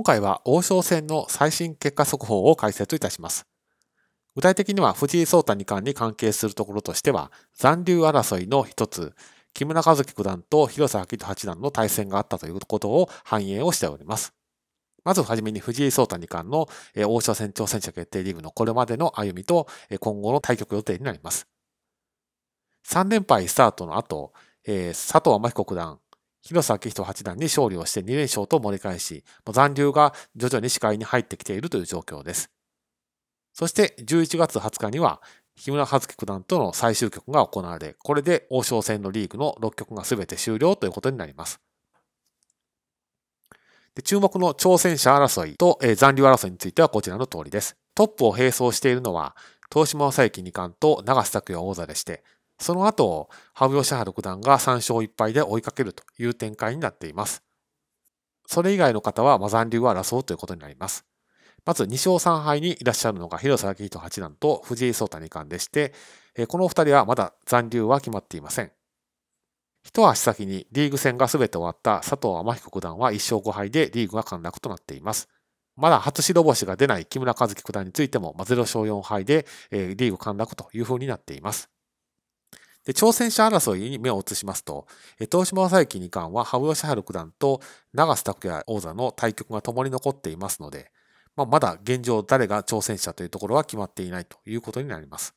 今回は王将戦の最新結果速報を解説いたします。具体的には藤井聡太二冠に関係するところとしては、残留争いの一つ、木村和樹九段と広瀬明人八段の対戦があったということを反映をしております。まずはじめに藤井聡太二冠の王将戦挑戦者決定リーグのこれまでの歩みと今後の対局予定になります。3連敗スタートの後、佐藤天彦九段、広瀬明人八段に勝利をして2連勝と盛り返し、残留が徐々に視界に入ってきているという状況です。そして11月20日には、木村葉月九段との最終局が行われ、これで王将戦のリーグの6局が全て終了ということになります。で注目の挑戦者争いと、えー、残留争いについてはこちらの通りです。トップを並走しているのは、東島正幸二冠と長瀬拓也王座でして、その後、羽生善治九段が3勝1敗で追いかけるという展開になっています。それ以外の方は、ま残留を争うということになります。まず2勝3敗にいらっしゃるのが広瀬明人八段と藤井聡太二冠でして、このお二人はまだ残留は決まっていません。一足先にリーグ戦が全て終わった佐藤天彦九段は1勝5敗でリーグが陥落となっています。まだ初白星が出ない木村和樹九段についても0勝4敗でリーグ陥落というふうになっています。で挑戦者争いに目を移しますと、東島正幸二冠は羽生善治九段と長瀬拓也王座の対局が共に残っていますので、まあ、まだ現状誰が挑戦者というところは決まっていないということになります。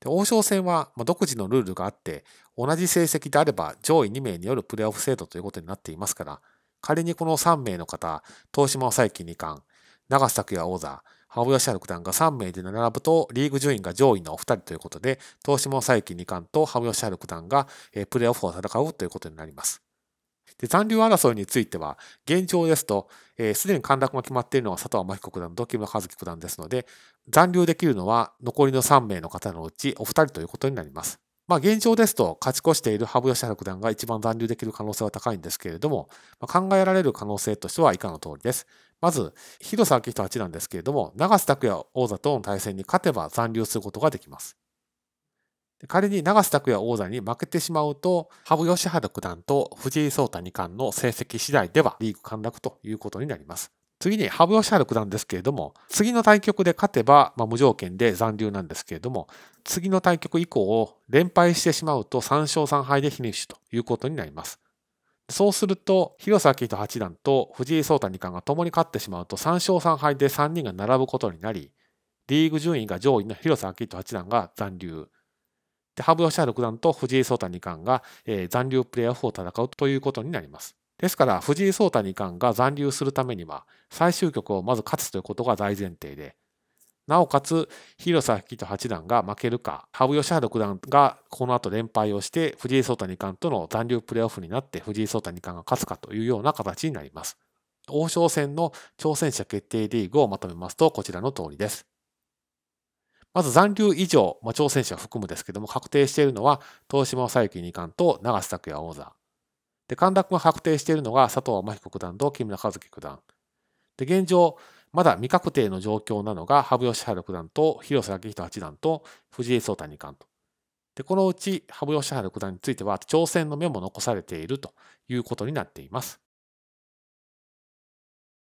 で王将戦は独自のルールがあって、同じ成績であれば上位2名によるプレーオフ制度ということになっていますから、仮にこの3名の方、東島正幸二冠、長瀬拓也王座、羽生善治九段が3名で並ぶと、リーグ順位が上位のお二人ということで、東島正幸二冠と羽生善治九段がプレーオフを戦うということになります。で残留争いについては、現状ですと、す、えー、で、に陥落が決まっているのは佐藤天彦九段と木村和樹九段ですので、残留できるのは残りの3名の方のうちお二人ということになります。まあ、現状ですと、勝ち越している羽生善治九段が一番残留できる可能性は高いんですけれども、まあ、考えられる可能性としては以下の通りです。まず、広瀬明人八段ですけれども、長瀬拓也王座との対戦に勝てば残留することができます。仮に長瀬拓也王座に負けてしまうと、羽生善治九段と藤井聡太二冠の成績次第ではリーグ陥落ということになります。次に羽生善治九段ですけれども、次の対局で勝てば、まあ、無条件で残留なんですけれども、次の対局以降を、連敗してしまうと3勝3敗でフィニッシュということになります。そうすると、広瀬明人八段と藤井聡太二冠が共に勝ってしまうと3勝3敗で3人が並ぶことになり、リーグ順位が上位の広瀬明人八段が残留。で、羽生善治六段と藤井聡太二冠が、えー、残留プレーオフを戦うということになります。ですから、藤井聡太二冠が残留するためには、最終局をまず勝つということが大前提で、なおかつ、広瀬明人八段が負けるか、羽生善治六段がこの後連敗をして、藤井聡太二冠との残留プレーオフになって、藤井聡太二冠が勝つかというような形になります。王将戦の挑戦者決定リーグをまとめますと、こちらの通りです。まず残留以上、まあ、挑戦者含むですけども、確定しているのは、東島佐伯二冠と長瀬拓也王座。で、陥落が確定しているのが佐藤天彦九段と木村和樹九段。で、現状、まだ未確定の状況なのが、羽生善治九段と広瀬明人八段と藤井聡太二冠と。で、このうち羽生善治九段については、挑戦の目も残されているということになっています。